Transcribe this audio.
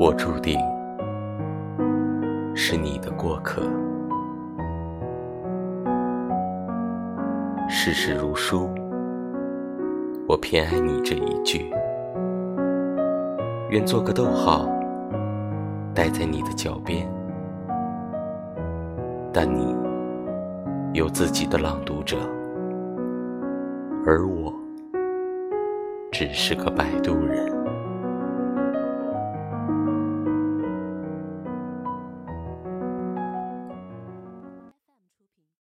我注定是你的过客。世事如书我偏爱你这一句。愿做个逗号待在你的脚边。但你有自己的朗读者而我只是个摆渡人。